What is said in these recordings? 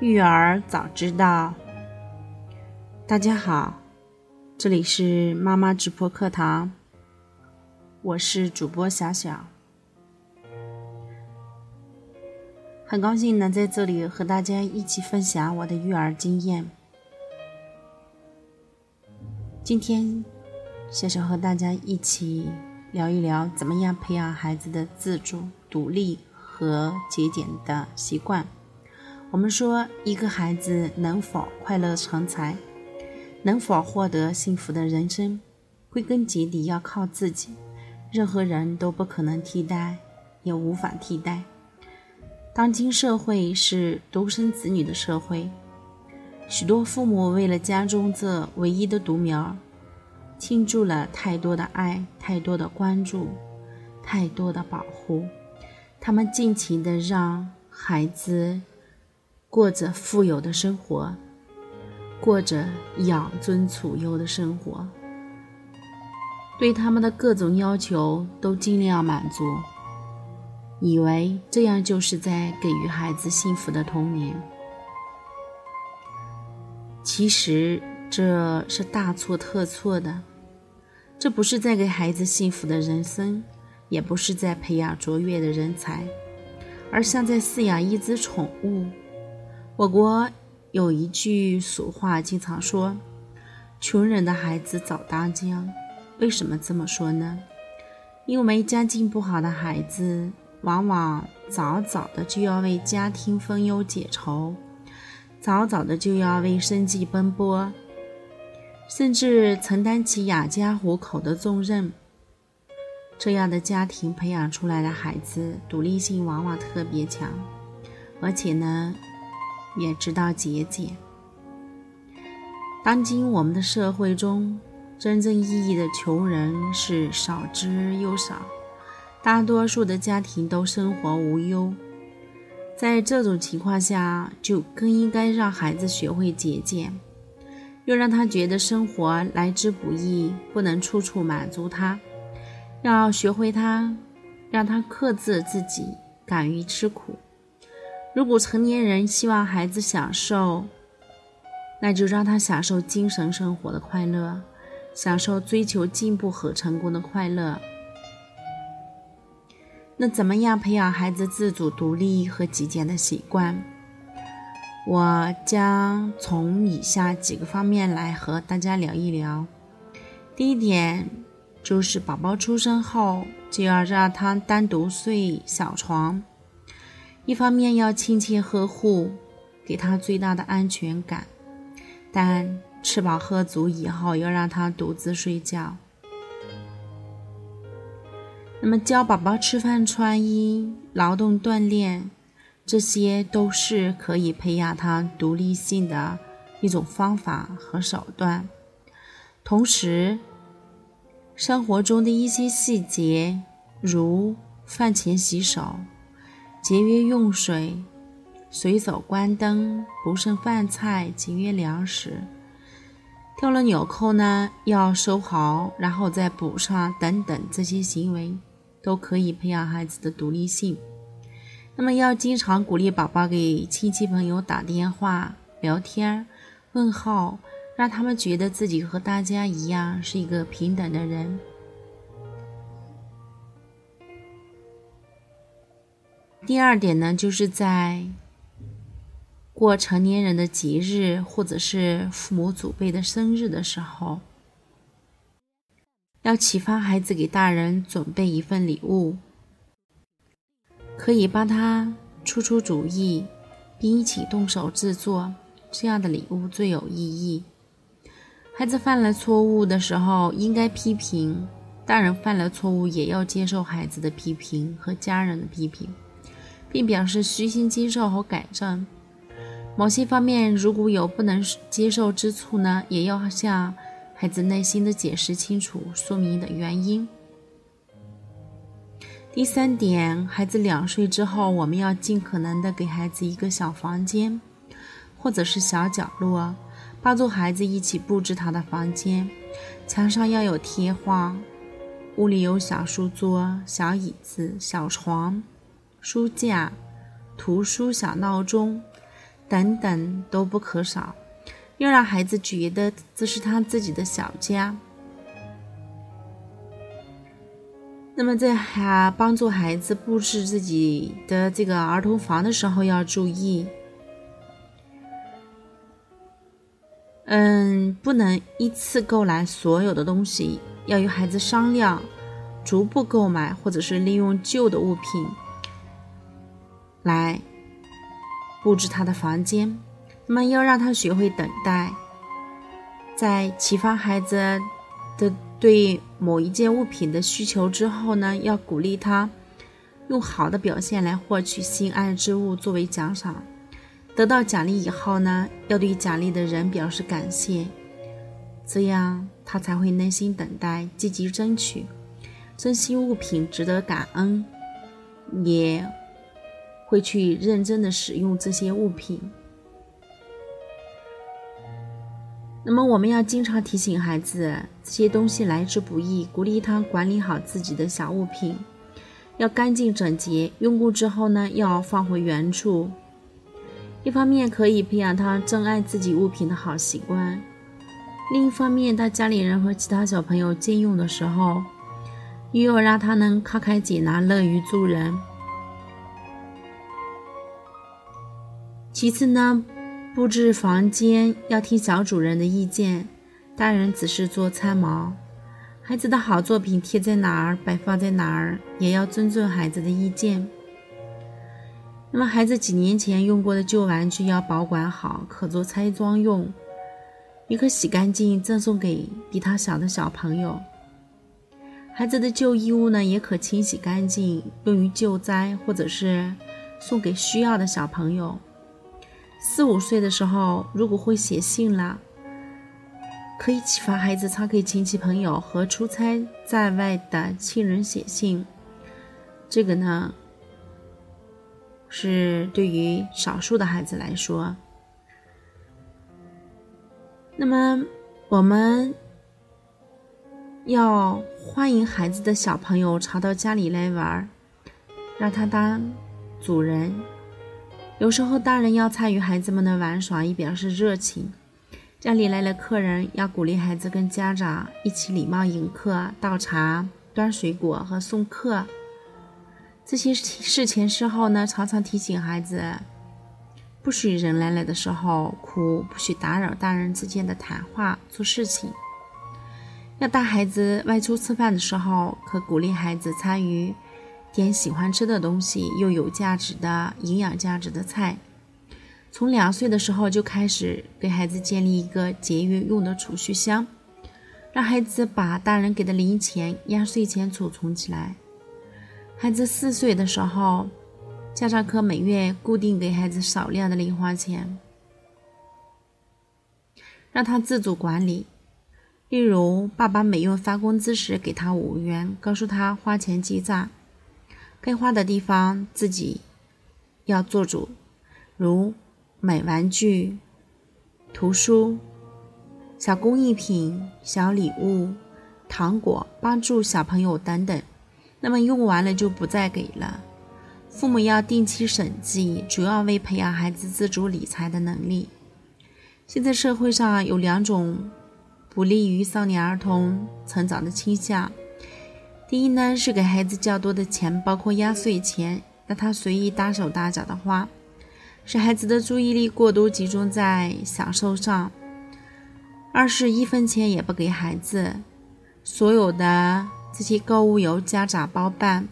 育儿早知道，大家好，这里是妈妈直播课堂，我是主播小小，很高兴能在这里和大家一起分享我的育儿经验。今天，小小和大家一起聊一聊，怎么样培养孩子的自主、独立和节俭的习惯。我们说，一个孩子能否快乐成才，能否获得幸福的人生，归根结底要靠自己，任何人都不可能替代，也无法替代。当今社会是独生子女的社会，许多父母为了家中这唯一的独苗，倾注了太多的爱、太多的关注、太多的保护，他们尽情的让孩子。过着富有的生活，过着养尊处优的生活，对他们的各种要求都尽量满足，以为这样就是在给予孩子幸福的童年。其实这是大错特错的，这不是在给孩子幸福的人生，也不是在培养卓越的人才，而像在饲养一只宠物。我国有一句俗话，经常说：“穷人的孩子早当家。”为什么这么说呢？因为家境不好的孩子，往往早早的就要为家庭分忧解愁，早早的就要为生计奔波，甚至承担起养家糊口的重任。这样的家庭培养出来的孩子，独立性往往特别强，而且呢。也知道节俭。当今我们的社会中，真正意义的穷人是少之又少，大多数的家庭都生活无忧。在这种情况下，就更应该让孩子学会节俭，又让他觉得生活来之不易，不能处处满足他，要学会他，让他克制自己，敢于吃苦。如果成年人希望孩子享受，那就让他享受精神生活的快乐，享受追求进步和成功的快乐。那怎么样培养孩子自主、独立和极简的习惯？我将从以下几个方面来和大家聊一聊。第一点就是宝宝出生后就要让他单独睡小床。一方面要亲切呵护，给他最大的安全感，但吃饱喝足以后要让他独自睡觉。那么教宝宝吃饭、穿衣、劳动、锻炼，这些都是可以培养他独立性的一种方法和手段。同时，生活中的一些细节，如饭前洗手。节约用水，随手关灯，不剩饭菜，节约粮食。掉了纽扣呢，要收好，然后再补上，等等，这些行为都可以培养孩子的独立性。那么，要经常鼓励宝宝给亲戚朋友打电话、聊天、问候，让他们觉得自己和大家一样是一个平等的人。第二点呢，就是在过成年人的节日，或者是父母祖辈的生日的时候，要启发孩子给大人准备一份礼物，可以帮他出出主意，并一起动手制作，这样的礼物最有意义。孩子犯了错误的时候，应该批评；大人犯了错误，也要接受孩子的批评和家人的批评。并表示虚心接受和改正。某些方面如果有不能接受之处呢，也要向孩子耐心的解释清楚，说明的原因。第三点，孩子两岁之后，我们要尽可能的给孩子一个小房间，或者是小角落，帮助孩子一起布置他的房间。墙上要有贴画，屋里有小书桌、小椅子、小床。书架、图书、小闹钟，等等都不可少，要让孩子觉得这是他自己的小家。那么在还帮助孩子布置自己的这个儿童房的时候，要注意，嗯，不能一次购来所有的东西，要与孩子商量，逐步购买，或者是利用旧的物品。来布置他的房间。那么要让他学会等待，在启发孩子的。对某一件物品的需求之后呢，要鼓励他用好的表现来获取心爱之物作为奖赏。得到奖励以后呢，要对奖励的人表示感谢，这样他才会耐心等待，积极争取，珍惜物品，值得感恩，也会去认真的使用这些物品。那么我们要经常提醒孩子，这些东西来之不易，鼓励他管理好自己的小物品，要干净整洁，用过之后呢，要放回原处。一方面可以培养他珍爱自己物品的好习惯，另一方面，他家里人和其他小朋友借用的时候，又要让他能慷慨解囊，乐于助人。其次呢？布置房间要听小主人的意见，大人只是做参谋。孩子的好作品贴在哪儿，摆放在哪儿，也要尊重孩子的意见。那么，孩子几年前用过的旧玩具要保管好，可做拆装用，也可洗干净赠送给比他小的小朋友。孩子的旧衣物呢，也可清洗干净，用于救灾，或者是送给需要的小朋友。四五岁的时候，如果会写信了，可以启发孩子常给亲戚朋友和出差在外的亲人写信。这个呢，是对于少数的孩子来说。那么，我们要欢迎孩子的小朋友常到家里来玩，让他当主人。有时候，大人要参与孩子们的玩耍，以表示热情。家里来了客人，要鼓励孩子跟家长一起礼貌迎客、倒茶、端水果和送客。这些事前事后呢，常常提醒孩子，不许人来了的时候哭，不许打扰大人之间的谈话、做事情。要带孩子外出吃饭的时候，可鼓励孩子参与。点喜欢吃的东西，又有价值的营养价值的菜。从两岁的时候就开始给孩子建立一个节约用的储蓄箱，让孩子把大人给的零钱、压岁钱储存起来。孩子四岁的时候，家长可每月固定给孩子少量的零花钱，让他自主管理。例如，爸爸每月发工资时给他五元，告诉他花钱记账。该花的地方自己要做主，如买玩具、图书、小工艺品、小礼物、糖果，帮助小朋友等等。那么用完了就不再给了。父母要定期审计，主要为培养孩子自主理财的能力。现在社会上有两种不利于少年儿童成长的倾向。第一呢，是给孩子较多的钱，包括压岁钱，让他随意大手大脚的花，使孩子的注意力过多集中在享受上；二是一分钱也不给孩子，所有的这些购物由家长包办，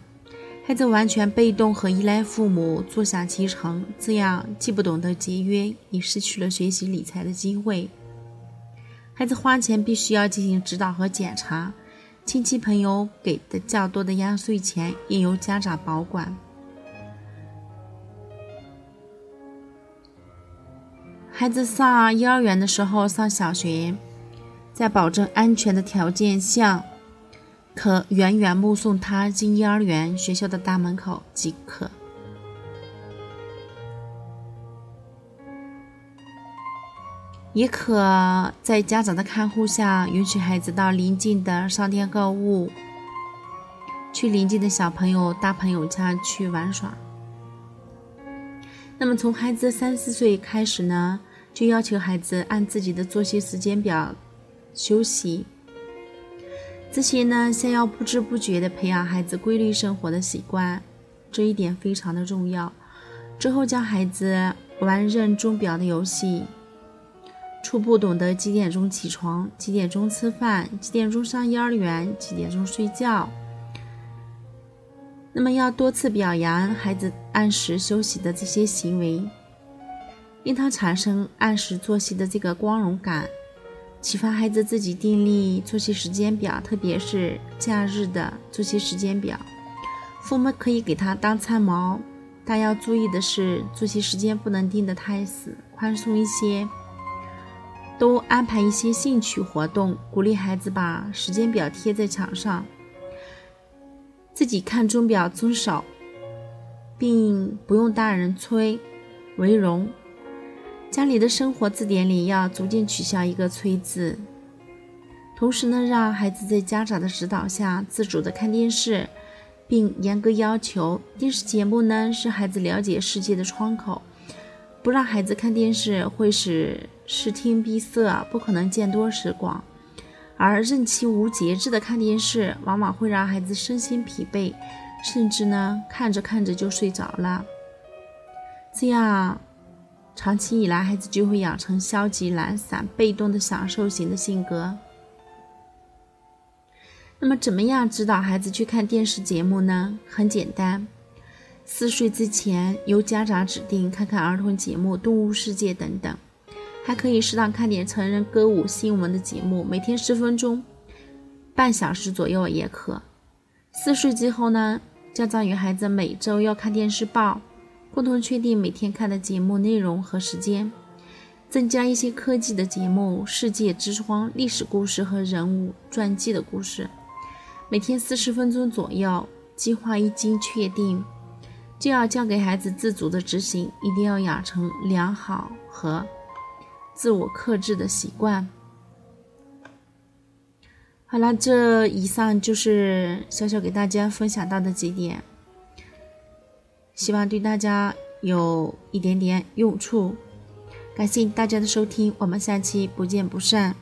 孩子完全被动和依赖父母，坐享其成，这样既不懂得节约，也失去了学习理财的机会。孩子花钱必须要进行指导和检查。亲戚朋友给的较多的压岁钱，应由家长保管。孩子上幼儿园的时候，上小学，在保证安全的条件下，可远远目送他进幼儿园学校的大门口即可。也可在家长的看护下，允许孩子到邻近的商店购物，去邻近的小朋友、大朋友家去玩耍。那么从孩子三四岁开始呢，就要求孩子按自己的作息时间表休息。这些呢，先要不知不觉地培养孩子规律生活的习惯，这一点非常的重要。之后教孩子玩认钟表的游戏，初步懂得几点钟起床、几点钟吃饭、几点钟上幼儿园、几点钟睡觉。那么要多次表扬孩子按时休息的这些行为，令他产生按时作息的这个光荣感，启发孩子自己订立作息时间表，特别是假日的作息时间表。父母可以给他当参谋，但要注意的是，作息时间不能定得太死，宽松一些，都安排一些兴趣活动，鼓励孩子把时间表贴在墙上。自己看钟表遵守，并不用大人催，为荣。家里的生活字典里要逐渐取消一个“催”字。同时呢，让孩子在家长的指导下自主的看电视，并严格要求电视节目呢是孩子了解世界的窗口。不让孩子看电视会使视听闭塞，不可能见多识广。而任其无节制的看电视，往往会让孩子身心疲惫，甚至呢看着看着就睡着了。这样，长期以来，孩子就会养成消极、懒散、被动的享受型的性格。那么，怎么样指导孩子去看电视节目呢？很简单，四岁之前由家长指定看看儿童节目、动物世界等等。还可以适当看点成人歌舞新闻的节目，每天十分钟，半小时左右也可。四岁之后呢，家长与孩子每周要看电视报，共同确定每天看的节目内容和时间，增加一些科技的节目、世界之窗、历史故事和人物传记的故事，每天四十分钟左右。计划一经确定，就要交给孩子自主的执行，一定要养成良好和。自我克制的习惯。好了，这以上就是小小给大家分享到的几点，希望对大家有一点点用处。感谢大家的收听，我们下期不见不散。